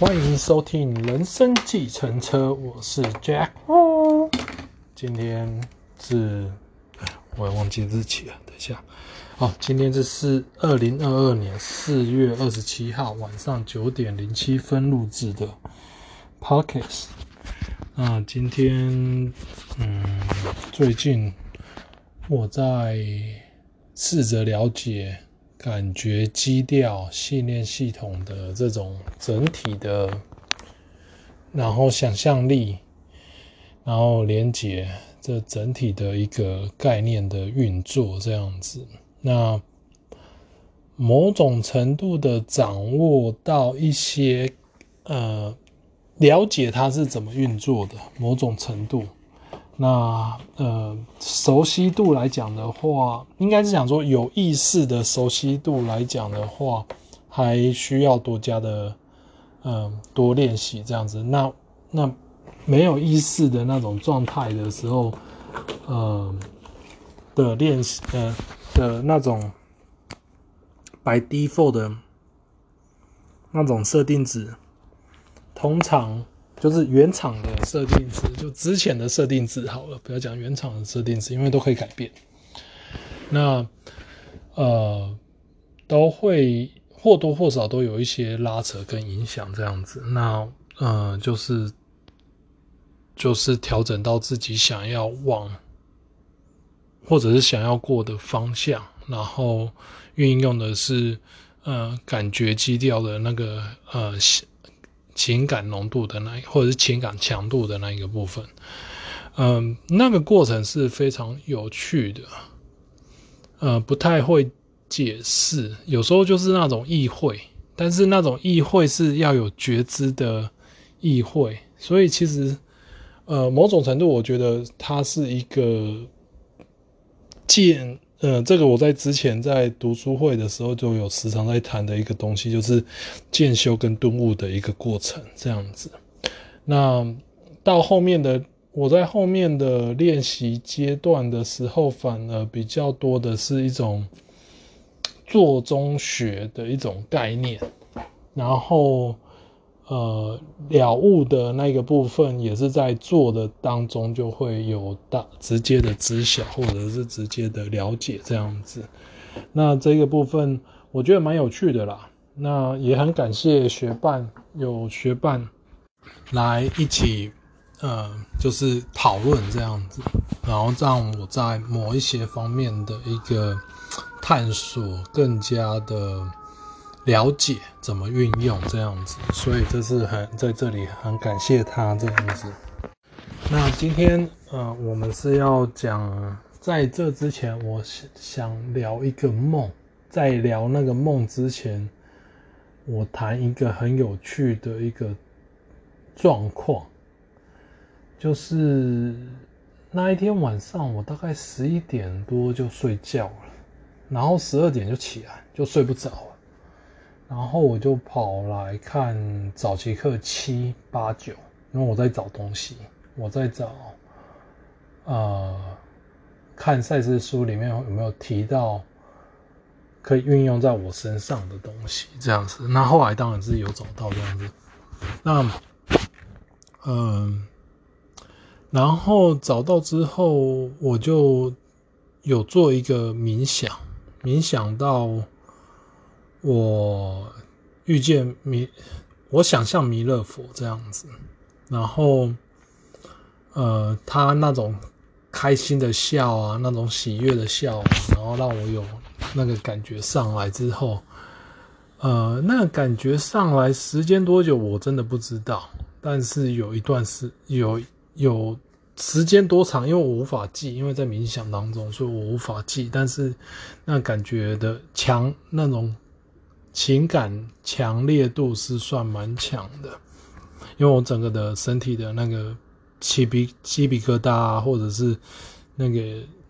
欢迎收听《人生计程车》，我是 Jack。今天是，我也忘记日期了，等一下。哦，今天是四二零二二年四月二十七号晚上九点零七分录制的 Podcast。那今天，嗯，最近我在试着了解。感觉基调、信念系统的这种整体的，然后想象力，然后连接这整体的一个概念的运作，这样子，那某种程度的掌握到一些呃，了解它是怎么运作的，某种程度。那呃，熟悉度来讲的话，应该是讲说有意识的熟悉度来讲的话，还需要多加的嗯、呃、多练习这样子。那那没有意识的那种状态的时候，呃的练习呃的那种 by default 的那种设定值，通常。就是原厂的设定值，就之前的设定值好了，不要讲原厂的设定值，因为都可以改变。那呃，都会或多或少都有一些拉扯跟影响这样子。那呃，就是就是调整到自己想要往或者是想要过的方向，然后运用的是呃感觉基调的那个呃。情感浓度的那，或者是情感强度的那一个部分，嗯，那个过程是非常有趣的，呃，不太会解释，有时候就是那种意会，但是那种意会是要有觉知的意会，所以其实，呃，某种程度我觉得它是一个见。呃，这个我在之前在读书会的时候就有时常在谈的一个东西，就是渐修跟顿悟的一个过程，这样子。那到后面的我在后面的练习阶段的时候，反而比较多的是一种做中学的一种概念，然后。呃，了悟的那个部分也是在做的当中就会有大直接的知晓，或者是直接的了解这样子。那这个部分我觉得蛮有趣的啦。那也很感谢学伴，有学伴来一起，呃，就是讨论这样子，然后让我在某一些方面的一个探索更加的。了解怎么运用这样子，所以这是很在这里很感谢他这样子。那今天呃，我们是要讲，在这之前，我想聊一个梦。在聊那个梦之前，我谈一个很有趣的一个状况，就是那一天晚上，我大概十一点多就睡觉了，然后十二点就起来，就睡不着。然后我就跑来看早期课七八九，因为我在找东西，我在找，呃，看赛事书里面有没有提到可以运用在我身上的东西，这样子。那后来当然是有找到这样子。那，嗯、呃，然后找到之后，我就有做一个冥想，冥想到。我遇见弥，我想象弥勒佛这样子，然后，呃，他那种开心的笑啊，那种喜悦的笑，然后让我有那个感觉上来之后，呃，那感觉上来时间多久我真的不知道，但是有一段时有有时间多长，因为我无法记，因为在冥想当中，所以我无法记，但是那感觉的强那种。情感强烈度是算蛮强的，因为我整个的身体的那个鸡皮鸡皮疙瘩啊，或者是那个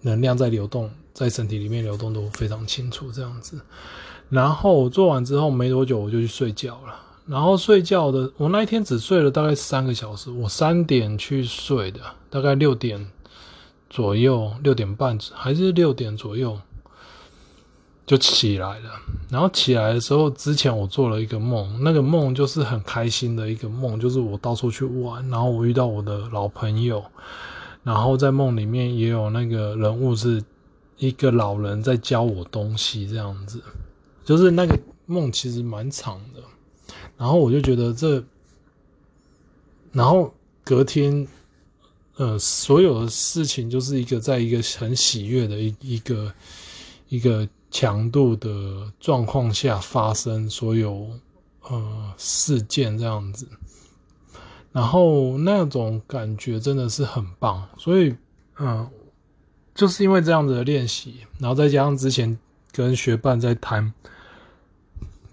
能量在流动，在身体里面流动都非常清楚这样子。然后做完之后没多久我就去睡觉了，然后睡觉的我那一天只睡了大概三个小时，我三点去睡的，大概六点左右，六点半还是六点左右。就起来了。然后起来的时候，之前我做了一个梦，那个梦就是很开心的一个梦，就是我到处去玩，然后我遇到我的老朋友，然后在梦里面也有那个人物是一个老人在教我东西，这样子，就是那个梦其实蛮长的。然后我就觉得这，然后隔天，呃，所有的事情就是一个在一个很喜悦的一一个一个。强度的状况下发生所有呃事件这样子，然后那种感觉真的是很棒，所以嗯、呃，就是因为这样子的练习，然后再加上之前跟学伴在谈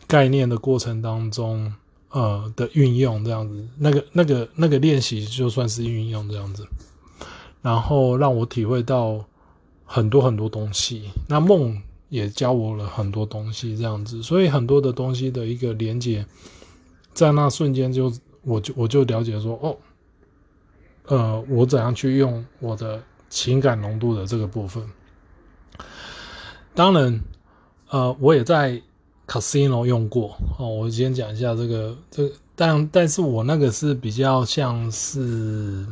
概念的过程当中，呃的运用这样子，那个那个那个练习就算是运用这样子，然后让我体会到很多很多东西，那梦。也教我了很多东西，这样子，所以很多的东西的一个连接，在那瞬间就我就我就了解说，哦，呃，我怎样去用我的情感浓度的这个部分。当然，呃，我也在 casino 用过哦。我先讲一下这个这，但但是我那个是比较像是。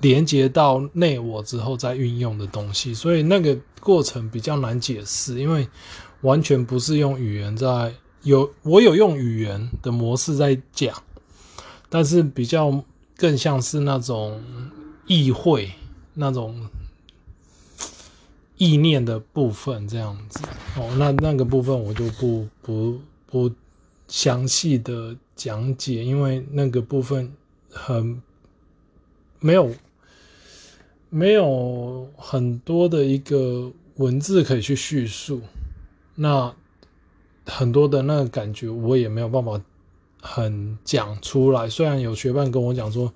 连接到内我之后再运用的东西，所以那个过程比较难解释，因为完全不是用语言在有，我有用语言的模式在讲，但是比较更像是那种意会那种意念的部分这样子哦，那那个部分我就不不不详细的讲解，因为那个部分很没有。没有很多的一个文字可以去叙述，那很多的那个感觉我也没有办法很讲出来。虽然有学伴跟我讲说，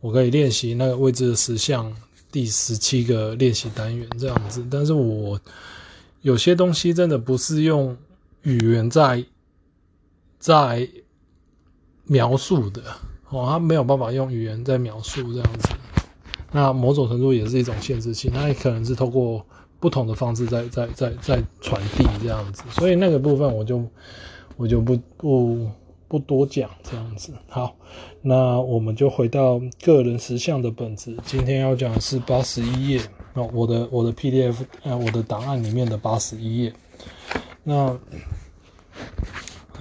我可以练习那个未知的实相第十七个练习单元这样子，但是我有些东西真的不是用语言在在描述的哦，他没有办法用语言在描述这样子。那某种程度也是一种限制性，那也可能是透过不同的方式在在在在传递这样子，所以那个部分我就我就不不不多讲这样子。好，那我们就回到个人实相的本质。今天要讲的是八十一页那，我的我的 PDF 呃我的档案里面的八十一页。那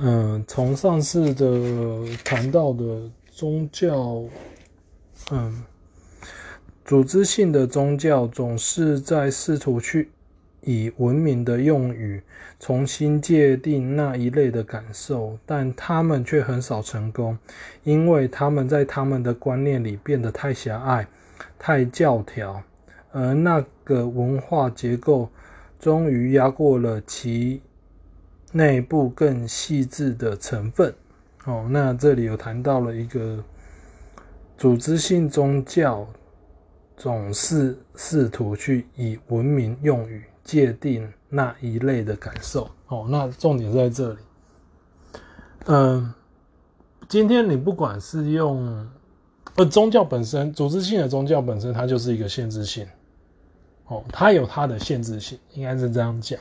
嗯，从上次的谈到的宗教，嗯。组织性的宗教总是在试图去以文明的用语重新界定那一类的感受，但他们却很少成功，因为他们在他们的观念里变得太狭隘、太教条，而那个文化结构终于压过了其内部更细致的成分。哦，那这里有谈到了一个组织性宗教。总是试图去以文明用语界定那一类的感受。哦，那重点在这里。嗯，今天你不管是用，呃，宗教本身，组织性的宗教本身，它就是一个限制性。哦，它有它的限制性，应该是这样讲。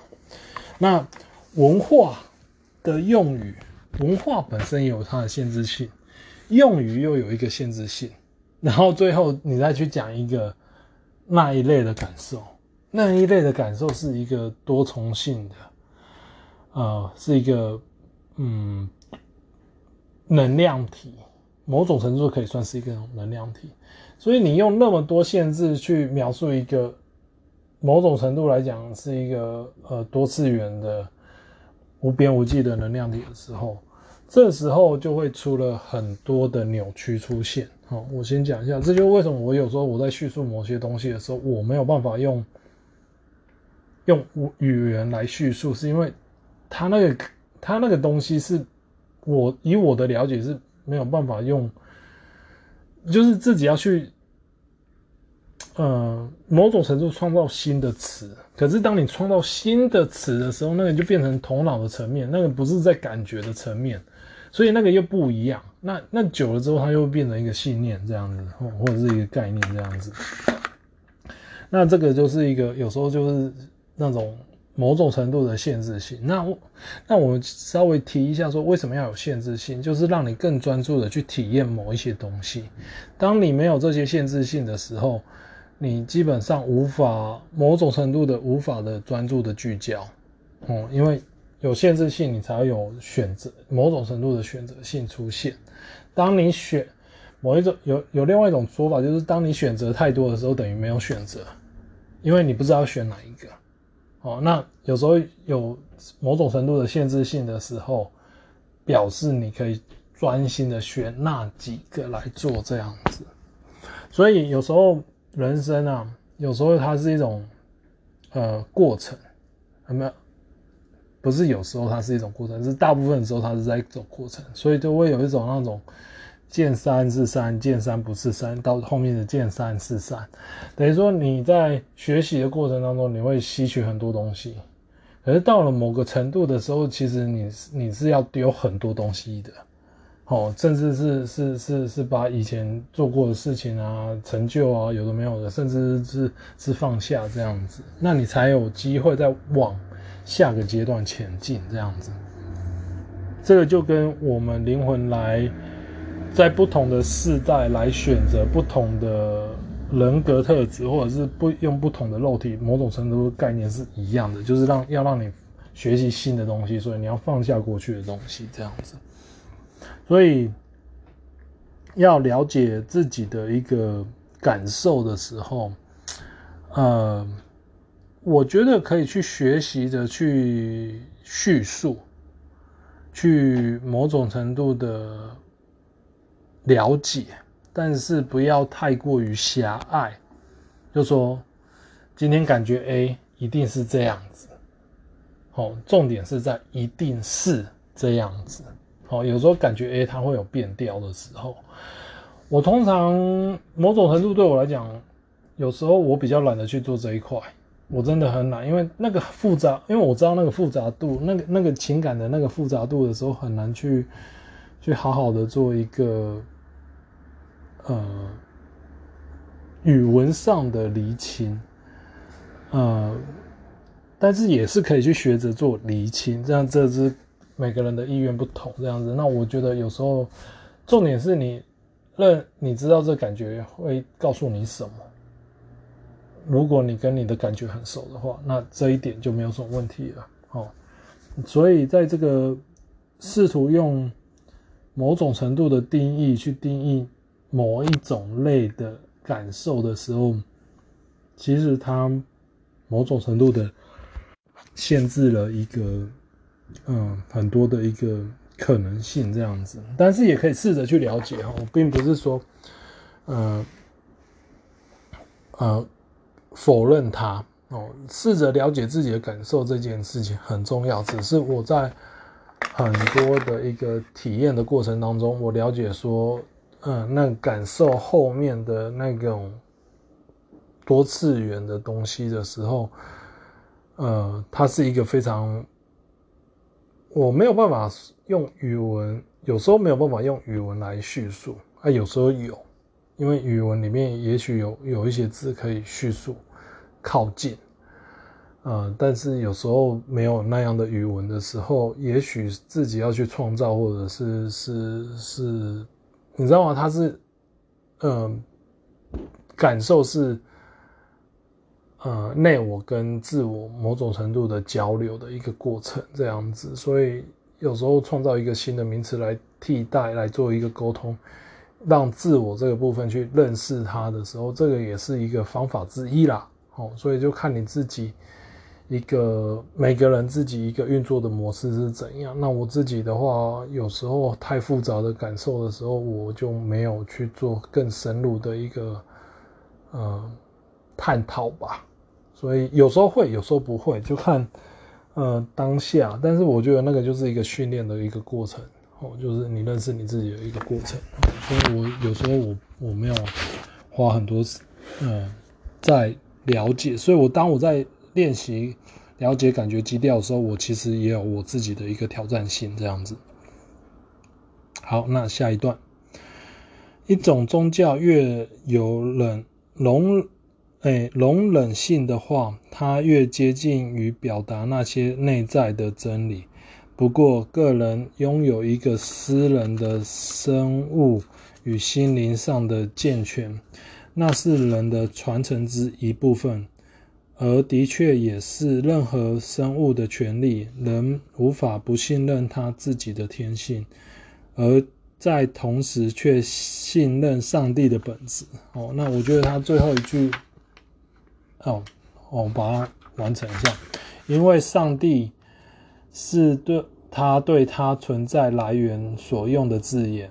那文化的用语，文化本身也有它的限制性，用语又有一个限制性。然后最后你再去讲一个那一类的感受，那一类的感受是一个多重性的，呃，是一个嗯能量体，某种程度可以算是一个能量体。所以你用那么多限制去描述一个，某种程度来讲是一个呃多次元的无边无际的能量体的时候，这时候就会出了很多的扭曲出现。好，我先讲一下，这就是为什么我有时候我在叙述某些东西的时候，我没有办法用用语言来叙述，是因为他那个他那个东西是我以我的了解是没有办法用，就是自己要去，呃，某种程度创造新的词。可是当你创造新的词的时候，那个就变成头脑的层面，那个不是在感觉的层面。所以那个又不一样，那那久了之后，它又变成一个信念这样子，或者是一个概念这样子。那这个就是一个有时候就是那种某种程度的限制性。那我那我稍微提一下，说为什么要有限制性，就是让你更专注的去体验某一些东西。当你没有这些限制性的时候，你基本上无法某种程度的无法的专注的聚焦。哦、因为有限制性，你才会有选择，某种程度的选择性出现。当你选某一种有有另外一种说法，就是当你选择太多的时候，等于没有选择，因为你不知道选哪一个。哦，那有时候有某种程度的限制性的时候，表示你可以专心的选那几个来做这样子。所以有时候人生啊，有时候它是一种呃过程，有没有？不是有时候它是一种过程，是大部分的时候它是在走过程，所以就会有一种那种。见山是山，见山不是山，到后面的见山是山，等于说你在学习的过程当中，你会吸取很多东西，可是到了某个程度的时候，其实你你是要丢很多东西的，哦，甚至是是是是把以前做过的事情啊、成就啊，有的没有的，甚至是是放下这样子，那你才有机会再往下个阶段前进这样子。这个就跟我们灵魂来。在不同的世代来选择不同的人格特质，或者是不用不同的肉体，某种程度的概念是一样的，就是让要让你学习新的东西，所以你要放下过去的东西，这样子。所以要了解自己的一个感受的时候，呃，我觉得可以去学习着去叙述，去某种程度的。了解，但是不要太过于狭隘。就说今天感觉 A 一定是这样子，哦，重点是在一定是这样子。哦，有时候感觉 A 它会有变调的时候，我通常某种程度对我来讲，有时候我比较懒得去做这一块，我真的很懒，因为那个复杂，因为我知道那个复杂度，那个那个情感的那个复杂度的时候，很难去去好好的做一个。呃，语文上的厘清，呃，但是也是可以去学着做厘清，这样这是每个人的意愿不同，这样子。那我觉得有时候重点是你认，你知道这感觉会告诉你什么。如果你跟你的感觉很熟的话，那这一点就没有什么问题了。哦，所以在这个试图用某种程度的定义去定义。某一种类的感受的时候，其实它某种程度的限制了一个，嗯，很多的一个可能性这样子。但是也可以试着去了解哦，并不是说，呃，呃，否认它哦。试着了解自己的感受这件事情很重要。只是我在很多的一个体验的过程当中，我了解说。嗯，那感受后面的那种多次元的东西的时候，呃，它是一个非常，我没有办法用语文，有时候没有办法用语文来叙述，啊，有时候有，因为语文里面也许有有一些字可以叙述靠近，呃，但是有时候没有那样的语文的时候，也许自己要去创造，或者是是是。你知道吗？它是，嗯、呃，感受是，呃，内我跟自我某种程度的交流的一个过程，这样子。所以有时候创造一个新的名词来替代，来做一个沟通，让自我这个部分去认识它的时候，这个也是一个方法之一啦。哦，所以就看你自己。一个每个人自己一个运作的模式是怎样？那我自己的话，有时候太复杂的感受的时候，我就没有去做更深入的一个呃探讨吧。所以有时候会，有时候不会，就看呃当下。但是我觉得那个就是一个训练的一个过程就是你认识你自己的一个过程。所以我有时候我我没有花很多嗯在了解，所以我当我在。练习了解感觉基调的时候，我其实也有我自己的一个挑战性，这样子。好，那下一段，一种宗教越有忍容，哎，容忍性的话，它越接近于表达那些内在的真理。不过，个人拥有一个私人的生物与心灵上的健全，那是人的传承之一部分。而的确也是任何生物的权利，人无法不信任他自己的天性，而在同时却信任上帝的本质。哦，那我觉得他最后一句，哦，我把它完成一下，因为上帝是对他对他存在来源所用的字眼。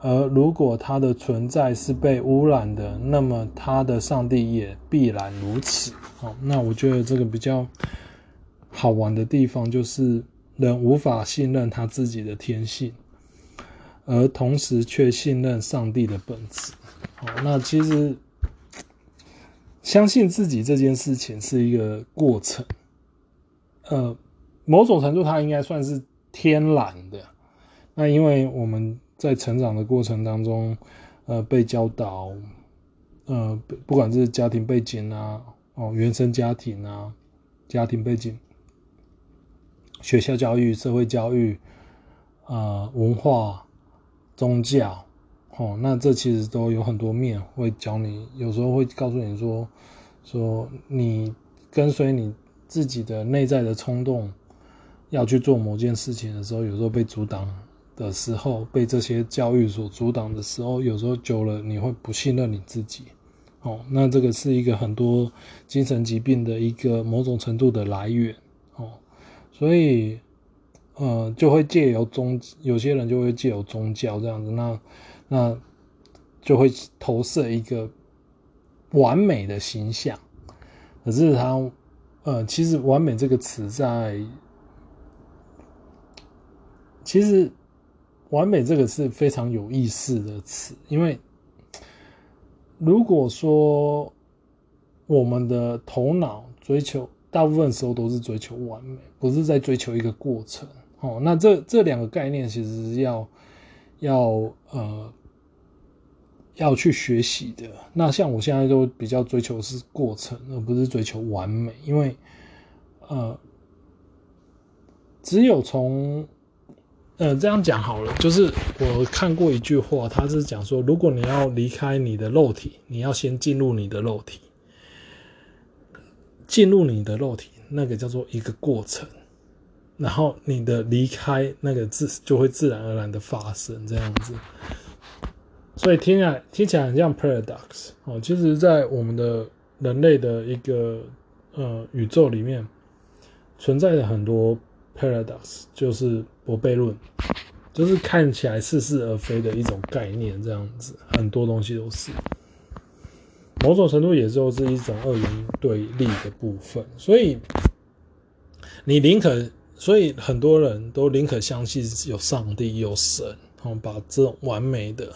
而如果他的存在是被污染的，那么他的上帝也必然如此。好，那我觉得这个比较好玩的地方就是人无法信任他自己的天性，而同时却信任上帝的本质。好，那其实相信自己这件事情是一个过程，呃，某种程度它应该算是天然的。那因为我们。在成长的过程当中，呃，被教导，呃，不管是家庭背景啊，哦，原生家庭啊，家庭背景，学校教育、社会教育，啊、文化、宗教，哦，那这其实都有很多面会教你，有时候会告诉你说，说你跟随你自己的内在的冲动，要去做某件事情的时候，有时候被阻挡。的时候被这些教育所阻挡的时候，有时候久了你会不信任你自己，哦，那这个是一个很多精神疾病的一个某种程度的来源，哦，所以呃就会借由宗，有些人就会借由宗教这样子，那那就会投射一个完美的形象，可是他呃其实完美这个词在其实。完美这个是非常有意思的词，因为如果说我们的头脑追求，大部分时候都是追求完美，不是在追求一个过程。哦，那这这两个概念其实是要要呃要去学习的。那像我现在都比较追求是过程，而不是追求完美，因为呃只有从呃，这样讲好了，就是我看过一句话，他是讲说，如果你要离开你的肉体，你要先进入你的肉体，进入你的肉体，那个叫做一个过程，然后你的离开那个自就会自然而然的发生这样子，所以听起来听起来很像 paradox 哦，其实，在我们的人类的一个呃宇宙里面，存在着很多。Paradox 就是驳悖论，就是看起来似是而非的一种概念，这样子很多东西都是，某种程度也就是一种二元对立的部分。所以你宁可，所以很多人都宁可相信有上帝、有神，然后把这种完美的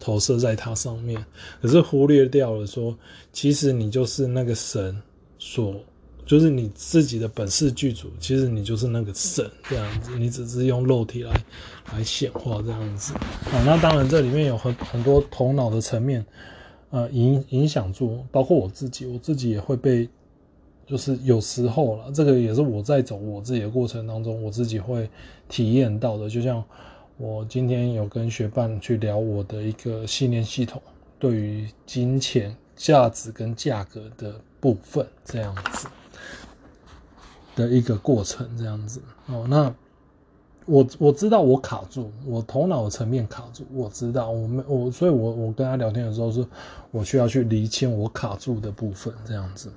投射在它上面，可是忽略掉了说，其实你就是那个神所。就是你自己的本事具足，其实你就是那个神这样子，你只是用肉体来来显化这样子。啊，那当然这里面有很很多头脑的层面，呃，影影响住，包括我自己，我自己也会被，就是有时候啦，这个也是我在走我自己的过程当中，我自己会体验到的。就像我今天有跟学伴去聊我的一个信念系统，对于金钱价值跟价格的部分这样子。的一个过程，这样子哦。那我我知道我卡住，我头脑层面卡住，我知道我没我，所以我我跟他聊天的时候，是我需要去厘清我卡住的部分，这样子。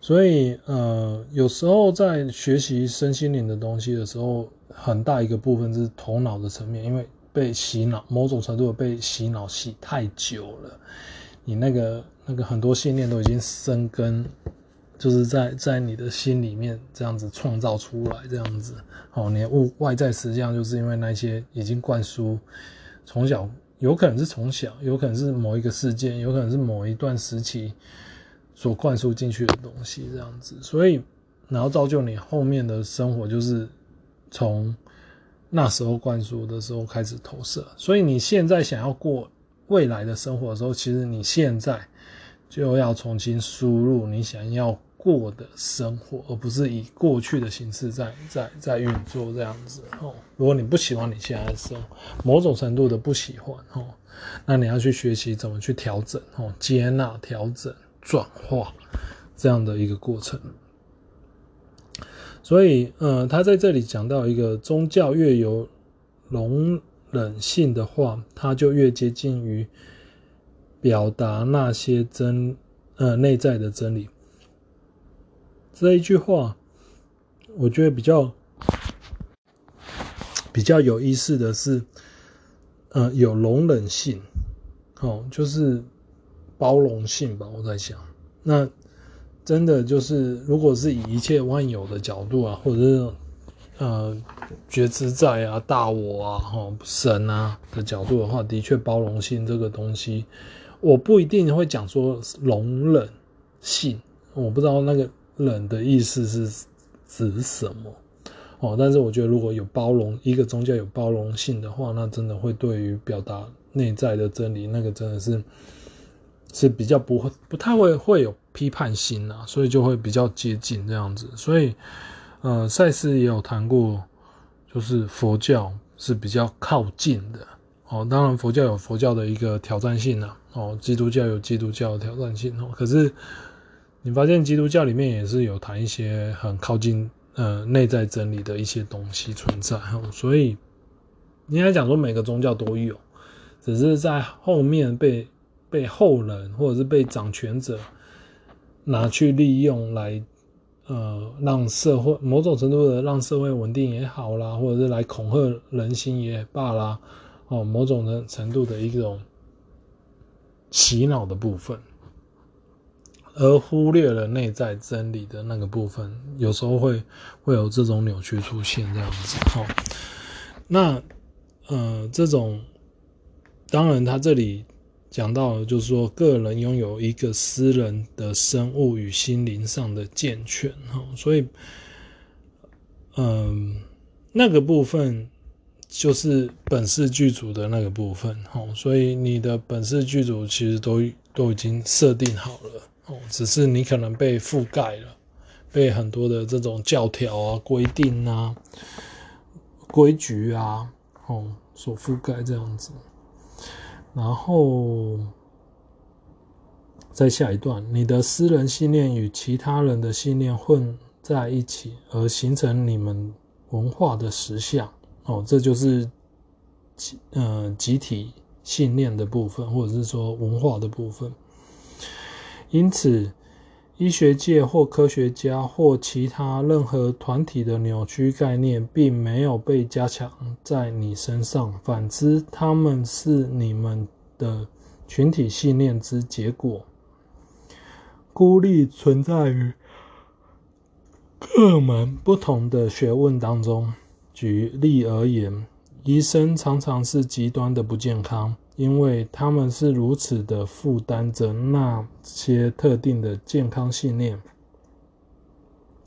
所以呃，有时候在学习身心灵的东西的时候，很大一个部分是头脑的层面，因为被洗脑，某种程度被洗脑洗太久了，你那个那个很多信念都已经生根。就是在在你的心里面这样子创造出来，这样子，哦，你物外在实际上就是因为那些已经灌输，从小有可能是从小，有可能是某一个事件，有可能是某一段时期所灌输进去的东西，这样子，所以然后造就你后面的生活就是从那时候灌输的时候开始投射，所以你现在想要过未来的生活的时候，其实你现在。就要重新输入你想要过的生活，而不是以过去的形式在在在运作这样子哦。如果你不喜欢你现在的生活，某种程度的不喜欢哦，那你要去学习怎么去调整哦，接纳、调整、转化这样的一个过程。所以，呃，他在这里讲到一个宗教越有容忍性的话，它就越接近于表达那些真呃内在的真理。这一句话，我觉得比较比较有意思的是，呃，有容忍性，哦，就是包容性吧。我在想，那真的就是，如果是以一切万有的角度啊，或者是呃觉知在啊、大我啊、哦神啊的角度的话，的确包容性这个东西，我不一定会讲说容忍性，我不知道那个。冷的意思是指什么？哦，但是我觉得如果有包容，一个宗教有包容性的话，那真的会对于表达内在的真理，那个真的是是比较不会不太会会有批判心啊，所以就会比较接近这样子。所以，呃，赛斯也有谈过，就是佛教是比较靠近的。哦，当然佛教有佛教的一个挑战性啊，哦，基督教有基督教的挑战性哦，可是。你发现基督教里面也是有谈一些很靠近呃内在真理的一些东西存在，所以应该讲说每个宗教都有，只是在后面被被后人或者是被掌权者拿去利用来呃让社会某种程度的让社会稳定也好啦，或者是来恐吓人心也罢啦，哦，某种的程度的一种洗脑的部分。而忽略了内在真理的那个部分，有时候会会有这种扭曲出现这样子。好，那呃，这种当然他这里讲到的就是说，个人拥有一个私人的生物与心灵上的健全。哈，所以，嗯、呃，那个部分就是本世剧组的那个部分。哈，所以你的本世剧组其实都都已经设定好了。哦，只是你可能被覆盖了，被很多的这种教条啊、规定啊、规矩啊，哦，所覆盖这样子。然后，在下一段，你的私人信念与其他人的信念混在一起，而形成你们文化的实相。哦，这就是集呃集体信念的部分，或者是说文化的部分。因此，医学界或科学家或其他任何团体的扭曲概念，并没有被加强在你身上。反之，他们是你们的群体信念之结果。孤立存在于各门不同的学问当中。举例而言，医生常常是极端的不健康。因为他们是如此的负担着那些特定的健康信念，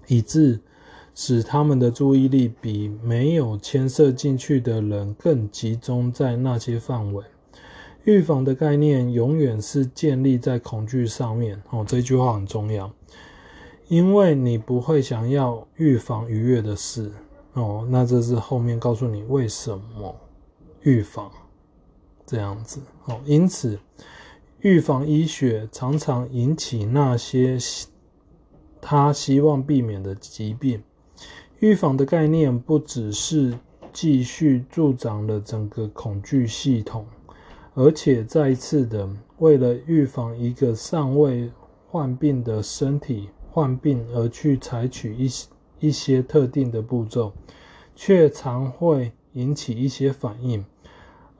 以致使他们的注意力比没有牵涉进去的人更集中在那些范围。预防的概念永远是建立在恐惧上面。哦，这句话很重要，因为你不会想要预防愉悦的事。哦，那这是后面告诉你为什么预防。这样子哦，因此，预防医学常常引起那些他希望避免的疾病。预防的概念不只是继续助长了整个恐惧系统，而且再一次的为了预防一个尚未患病的身体患病而去采取一些一些特定的步骤，却常会引起一些反应。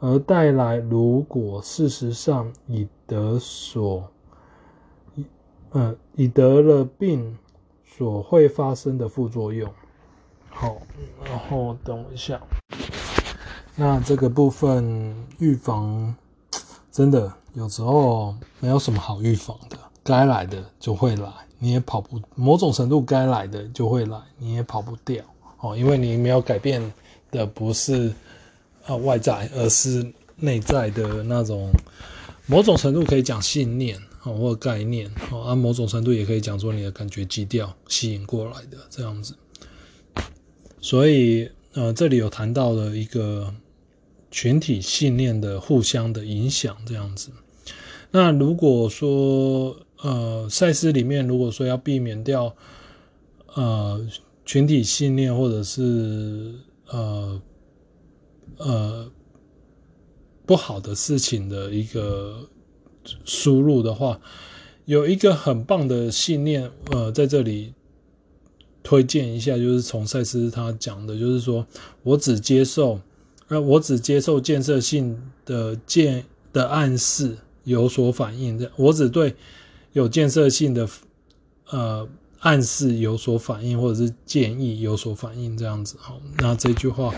而带来，如果事实上已得所，呃，已得了病所会发生的副作用。好，然后等一下。那这个部分预防，真的有时候没有什么好预防的，该来的就会来，你也跑不，某种程度该来的就会来，你也跑不掉。哦，因为你没有改变的不是。啊，外在，而是内在的那种某种程度可以讲信念哦，或概念哦，按某种程度也可以讲说你的感觉基调吸引过来的这样子。所以呃，这里有谈到了一个群体信念的互相的影响这样子。那如果说呃，赛事里面如果说要避免掉呃群体信念或者是呃呃不好的事情的一个输入的话，有一个很棒的信念，呃，在这里推荐一下，就是从赛斯他讲的，就是说我只接受，呃，我只接受建设性的建的暗示有所反应，我只对有建设性的呃暗示有所反应，或者是建议有所反应，这样子。好，那这句话，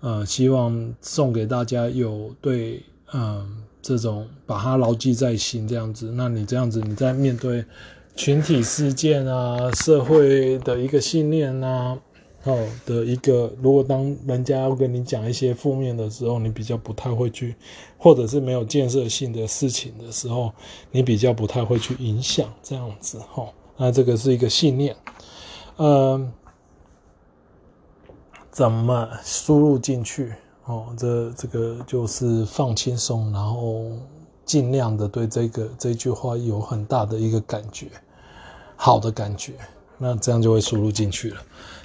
呃，希望送给大家有对，嗯、呃。这种把它牢记在心，这样子，那你这样子，你在面对群体事件啊、社会的一个信念啊，哦的一个，如果当人家要跟你讲一些负面的时候，你比较不太会去，或者是没有建设性的事情的时候，你比较不太会去影响这样子，哈，那这个是一个信念，呃，怎么输入进去？哦，这这个就是放轻松，然后尽量的对这个这句话有很大的一个感觉，好的感觉，那这样就会输入进去了。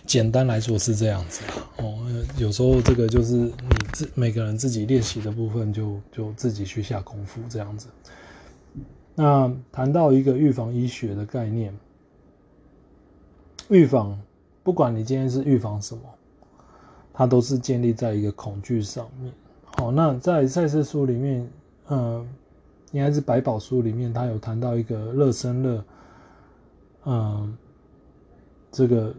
简单来说是这样子哦，有时候这个就是你自每个人自己练习的部分就，就就自己去下功夫这样子。那谈到一个预防医学的概念，预防，不管你今天是预防什么。它都是建立在一个恐惧上面。好，那在赛斯书里面，嗯，应该是百宝书里面，它有谈到一个热身乐，嗯，这个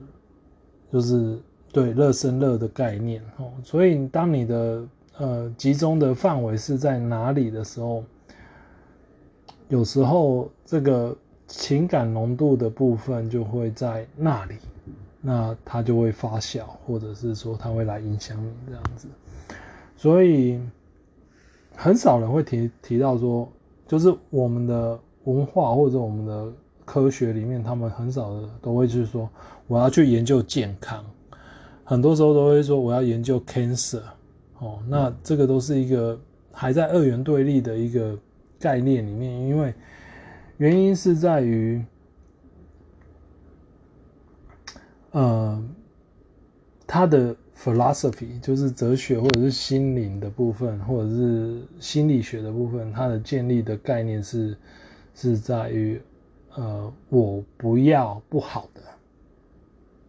就是对热身乐的概念。哦，所以当你的呃集中的范围是在哪里的时候，有时候这个情感浓度的部分就会在那里。那它就会发酵，或者是说它会来影响你这样子，所以很少人会提提到说，就是我们的文化或者我们的科学里面，他们很少的都会去说我要去研究健康，很多时候都会说我要研究 cancer，哦，那这个都是一个还在二元对立的一个概念里面，因为原因是在于。呃，他的 philosophy 就是哲学或者是心灵的部分，或者是心理学的部分，它的建立的概念是是在于，呃，我不要不好的，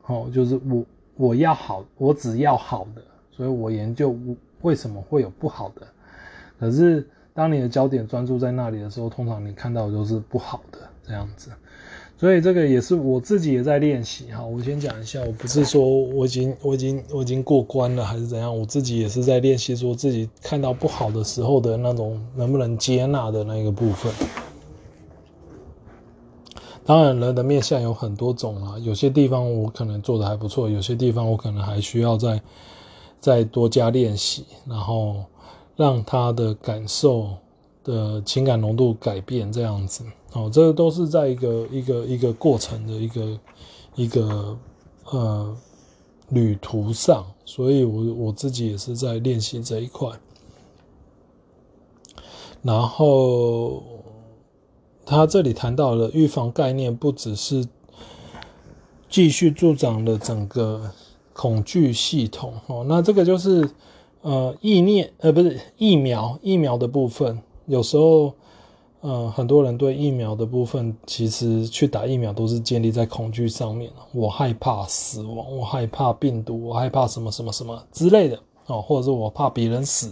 哦，就是我我要好，我只要好的，所以我研究为什么会有不好的。可是当你的焦点专注在那里的时候，通常你看到的都是不好的这样子。所以这个也是我自己也在练习哈。我先讲一下，我不是说我已经我已经我已经过关了还是怎样，我自己也是在练习，说自己看到不好的时候的那种能不能接纳的那个部分。当然，人的面相有很多种啊，有些地方我可能做得还不错，有些地方我可能还需要再再多加练习，然后让他的感受的情感浓度改变这样子。哦，这个都是在一个一个一个过程的一个一个呃旅途上，所以我我自己也是在练习这一块。然后他这里谈到了预防概念，不只是继续助长了整个恐惧系统哦，那这个就是呃意念呃不是疫苗疫苗的部分，有时候。嗯，很多人对疫苗的部分，其实去打疫苗都是建立在恐惧上面。我害怕死亡，我害怕病毒，我害怕什么什么什么之类的哦，或者是我怕别人死。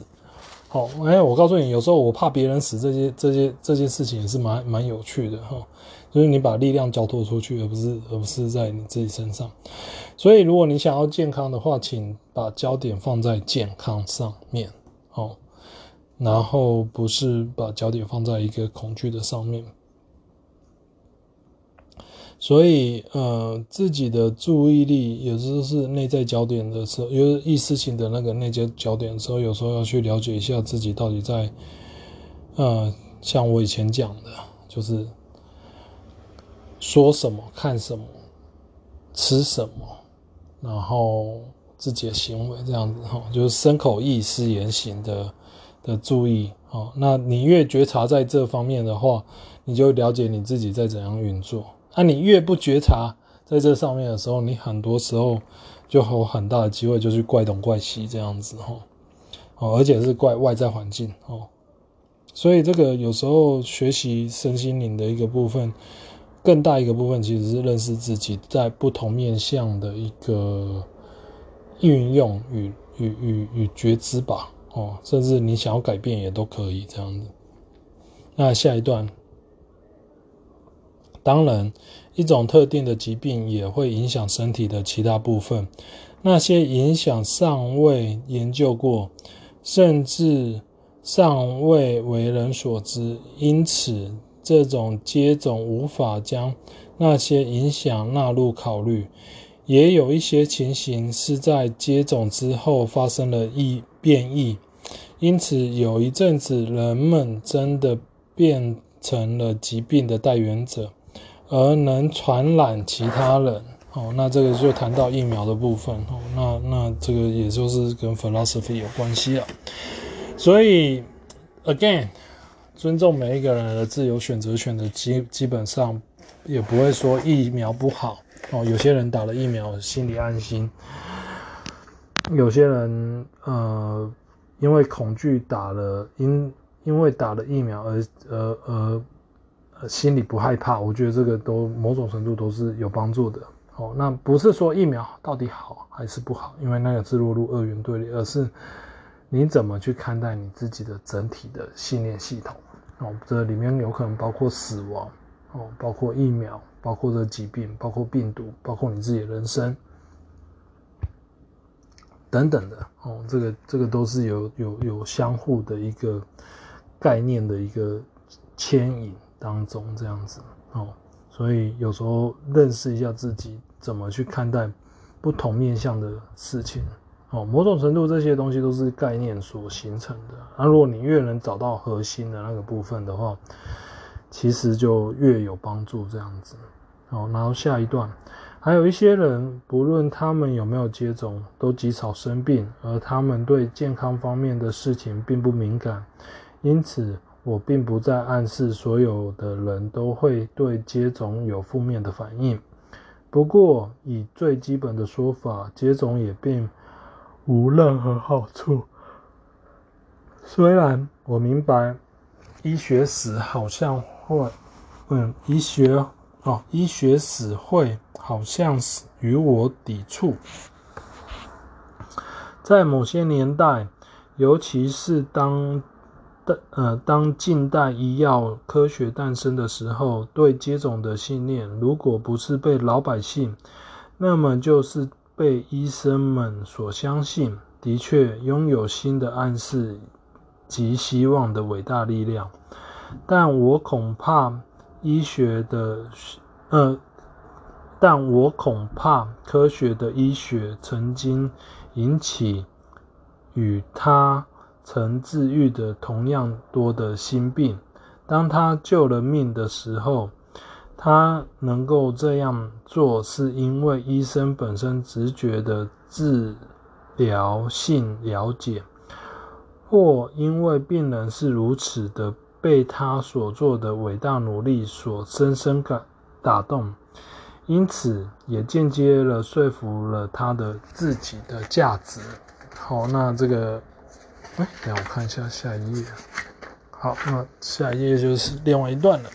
好，哎，我告诉你，有时候我怕别人死，这些这些这件事情也是蛮蛮有趣的哈。就是你把力量交托出去，而不是而不是在你自己身上。所以，如果你想要健康的话，请把焦点放在健康上面。然后不是把焦点放在一个恐惧的上面，所以呃，自己的注意力有时候是内在焦点的时候，有意识性的那个内在焦点的时候，有时候要去了解一下自己到底在呃，像我以前讲的，就是说什么、看什么、吃什么，然后自己的行为这样子哈，就是身口意思言行的的注意哦。那你越觉察在这方面的话，你就了解你自己在怎样运作。那你越不觉察在这上面的时候，你很多时候就有很大的机会就去怪东怪西这样子哈。哦，而且是怪外在环境哦。所以这个有时候学习身心灵的一个部分，更大一个部分其实是认识自己在不同面向的一个运用与与与与觉知吧。哦，甚至你想要改变也都可以这样子。那下一段，当然，一种特定的疾病也会影响身体的其他部分，那些影响尚未研究过，甚至。尚未为人所知，因此这种接种无法将那些影响纳入考虑。也有一些情形是在接种之后发生了异变异，因此有一阵子人们真的变成了疾病的代源者，而能传染其他人。哦，那这个就谈到疫苗的部分。哦，那那这个也就是跟 philosophy 有关系了。所以，again，尊重每一个人的自由选择权的基基本上也不会说疫苗不好哦。有些人打了疫苗心里安心，有些人呃因为恐惧打了因因为打了疫苗而而而呃心里不害怕。我觉得这个都某种程度都是有帮助的哦。那不是说疫苗到底好还是不好，因为那个是落入二元对立，而是。你怎么去看待你自己的整体的信念系统？哦，这里面有可能包括死亡，哦，包括疫苗，包括这疾病，包括病毒，包括你自己的人生，等等的，哦，这个这个都是有有有相互的一个概念的一个牵引当中这样子，哦，所以有时候认识一下自己怎么去看待不同面向的事情。哦，某种程度这些东西都是概念所形成的。那如果你越能找到核心的那个部分的话，其实就越有帮助。这样子，好，然后下一段，还有一些人，不论他们有没有接种，都极少生病，而他们对健康方面的事情并不敏感。因此，我并不在暗示所有的人都会对接种有负面的反应。不过，以最基本的说法，接种也并。无任何好处。虽然我明白，医学史好像会，嗯，医学哦，医学史会好像是与我抵触。在某些年代，尤其是当的呃当近代医药科学诞生的时候，对接种的信念，如果不是被老百姓，那么就是。被医生们所相信，的确拥有新的暗示及希望的伟大力量，但我恐怕医学的，呃，但我恐怕科学的医学曾经引起与他曾治愈的同样多的心病，当他救了命的时候。他能够这样做，是因为医生本身直觉的治疗性了解，或因为病人是如此的被他所做的伟大努力所深深感打动，因此也间接了说服了他的自己的价值。好，那这个，哎，让我看一下下一页。好，那下一页就是另外一段了。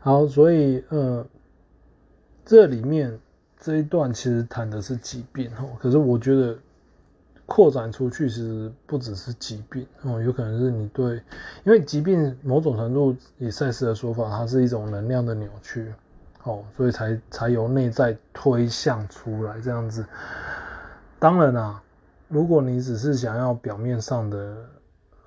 好，所以呃，这里面这一段其实谈的是疾病哦，可是我觉得扩展出去其实不只是疾病哦，有可能是你对，因为疾病某种程度以赛斯的说法，它是一种能量的扭曲哦，所以才才由内在推向出来这样子。当然啊，如果你只是想要表面上的。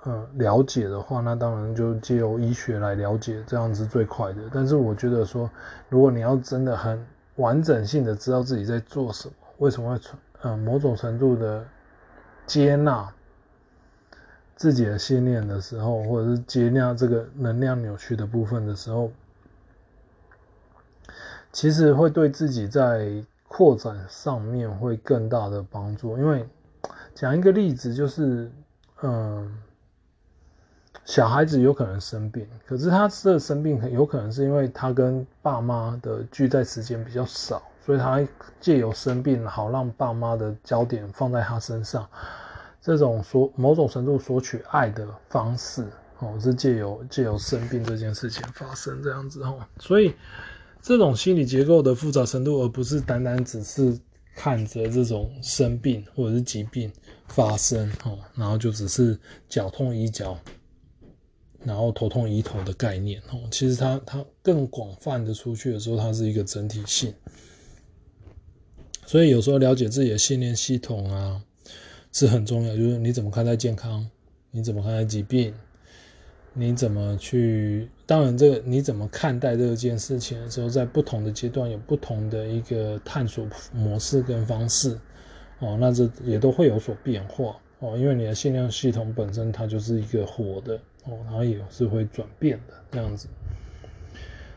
呃，了解的话，那当然就借由医学来了解，这样子最快的。但是我觉得说，如果你要真的很完整性的知道自己在做什么，为什么会存，呃，某种程度的接纳自己的信念的时候，或者是接纳这个能量扭曲的部分的时候，其实会对自己在扩展上面会更大的帮助。因为讲一个例子，就是嗯，小孩子有可能生病，可是他这生病有可能是因为他跟爸妈的聚在时间比较少，所以他借由生病好让爸妈的焦点放在他身上。这种索某种程度索取爱的方式，哦，是借由借由生病这件事情发生这样子哦，所以这种心理结构的复杂程度，而不是单单只是看着这种生病或者是疾病发生哦，然后就只是脚痛医脚，然后头痛医头的概念哦，其实它它更广泛的出去的时候，它是一个整体性，所以有时候了解自己的信念系统啊。是很重要，就是你怎么看待健康，你怎么看待疾病，你怎么去？当然，这个你怎么看待这件事情的时候，在不同的阶段有不同的一个探索模式跟方式哦，那这也都会有所变化哦，因为你的信念系统本身它就是一个活的哦，然后也是会转变的这样子。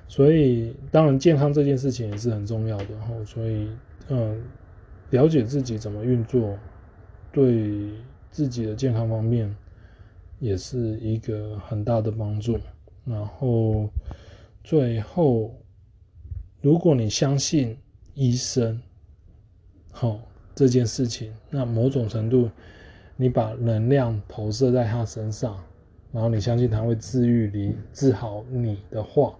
所以，当然健康这件事情也是很重要的哦，所以嗯，了解自己怎么运作。对自己的健康方面也是一个很大的帮助。然后最后，如果你相信医生，好这件事情，那某种程度你把能量投射在他身上，然后你相信他会治愈你、治好你的话，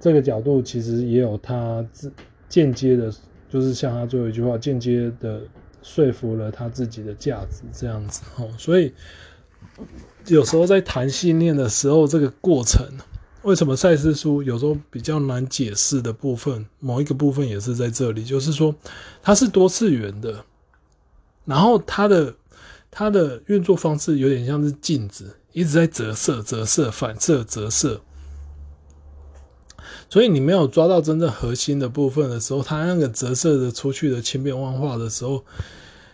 这个角度其实也有他自间接的，就是像他最后一句话间接的。说服了他自己的价值，这样子哦，所以有时候在谈信念的时候，这个过程为什么赛斯书有时候比较难解释的部分，某一个部分也是在这里，就是说它是多次元的，然后它的它的运作方式有点像是镜子，一直在折射、折射、反射、折射。所以你没有抓到真正核心的部分的时候，它那个折射的出去的千变万化的时候，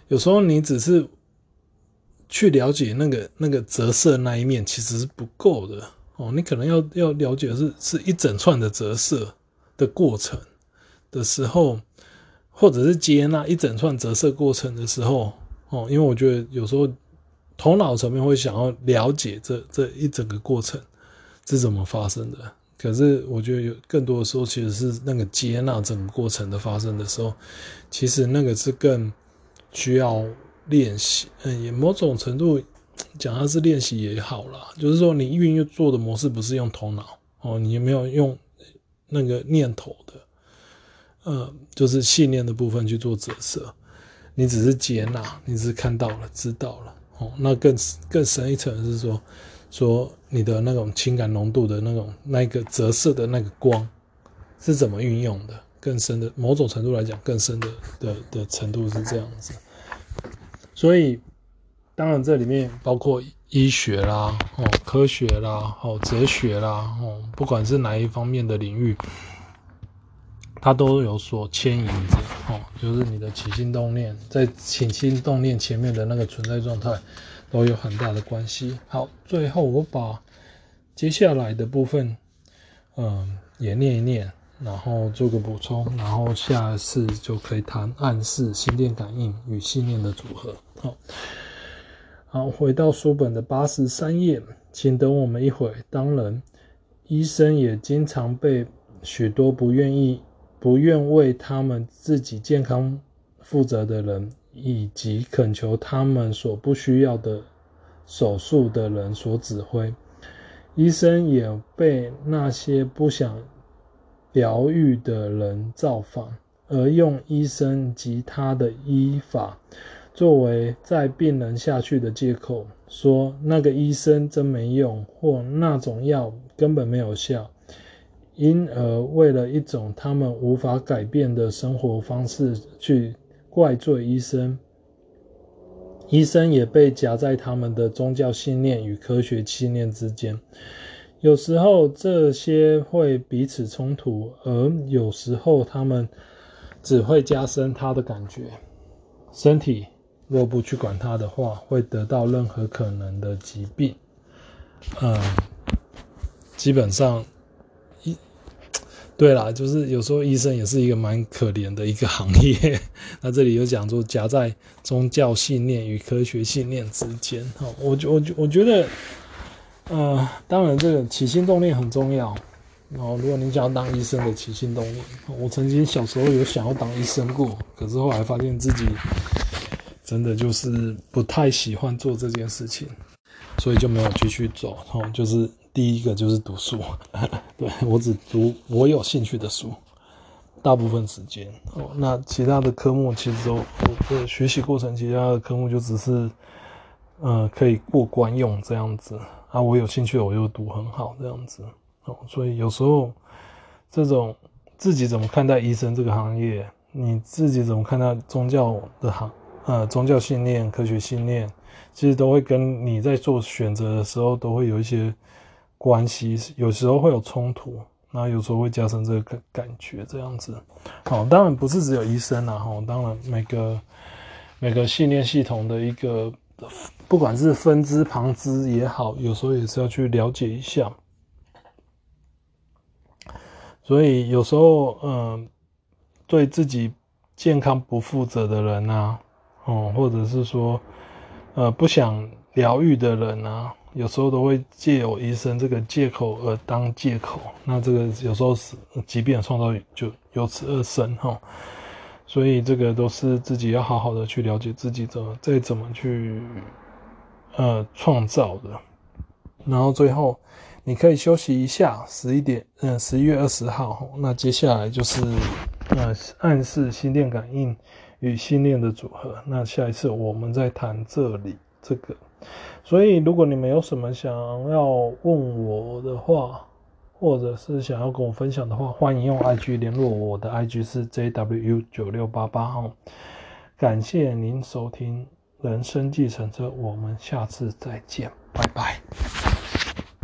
有时候你只是去了解那个那个折射那一面，其实是不够的哦。你可能要要了解是是一整串的折射的过程的时候，或者是接纳一整串折射过程的时候哦。因为我觉得有时候头脑层面会想要了解这这一整个过程是怎么发生的。可是我觉得有更多的时候，其实是那个接纳整个过程的发生的时候，其实那个是更需要练习。嗯，也某种程度讲它是练习也好啦，就是说你运用做的模式不是用头脑哦，你也没有用那个念头的，呃，就是信念的部分去做折射，你只是接纳，你只是看到了，知道了哦。那更更深一层是说。说你的那种情感浓度的那种那个折射的那个光是怎么运用的？更深的某种程度来讲，更深的的的程度是这样子。所以，当然这里面包括医学啦、哦科学啦、哦哲学啦、哦不管是哪一方面的领域，它都有所牵引着。哦，就是你的起心动念，在起心动念前面的那个存在状态。都有很大的关系。好，最后我把接下来的部分，嗯，也念一念，然后做个补充，然后下次就可以谈暗示、心电感应与信念的组合。好，好，回到书本的八十三页，请等我们一会。当然，医生也经常被许多不愿意、不愿为他们自己健康负责的人。以及恳求他们所不需要的手术的人所指挥，医生也被那些不想疗愈的人造访，而用医生及他的医法作为载病人下去的借口，说那个医生真没用，或那种药根本没有效，因而为了一种他们无法改变的生活方式去。怪罪医生，医生也被夹在他们的宗教信念与科学信念之间。有时候这些会彼此冲突，而有时候他们只会加深他的感觉。身体、若不去管它的话，会得到任何可能的疾病。嗯，基本上，对啦，就是有时候医生也是一个蛮可怜的一个行业。那这里有讲说夹在宗教信念与科学信念之间。哈，我我我觉得，呃，当然这个起心动念很重要。然后，如果你想要当医生的起心动念，我曾经小时候有想要当医生过，可是后来发现自己真的就是不太喜欢做这件事情，所以就没有继续走。哦，就是第一个就是读书，对，我只读我有兴趣的书，大部分时间。哦，那其他的科目其实都我的学习过程，其他的科目就只是呃可以过关用这样子啊。我有兴趣，我就读很好这样子。哦，所以有时候这种自己怎么看待医生这个行业，你自己怎么看待宗教的行，呃，宗教信念、科学信念，其实都会跟你在做选择的时候都会有一些关系，有时候会有冲突，那有时候会加深这个感觉这样子。好，当然不是只有医生啦，哈，当然每个每个信念系统的一个，不管是分支旁支也好，有时候也是要去了解一下。所以有时候，嗯、呃，对自己健康不负责的人啊，哦、嗯，或者是说，呃，不想疗愈的人啊，有时候都会借由医生这个借口而当借口，那这个有时候是疾病创造就由此而生哈。所以这个都是自己要好好的去了解自己怎么再怎么去，呃，创造的，然后最后。你可以休息一下，十一点，嗯，十一月二十号，那接下来就是，呃，暗示心电感应与心念的组合。那下一次我们再谈这里这个。所以，如果你们有什么想要问我的话，或者是想要跟我分享的话，欢迎用 IG 联络我，我的 IG 是 JWU 九六八八号。感谢您收听人生计程车，我们下次再见，拜拜。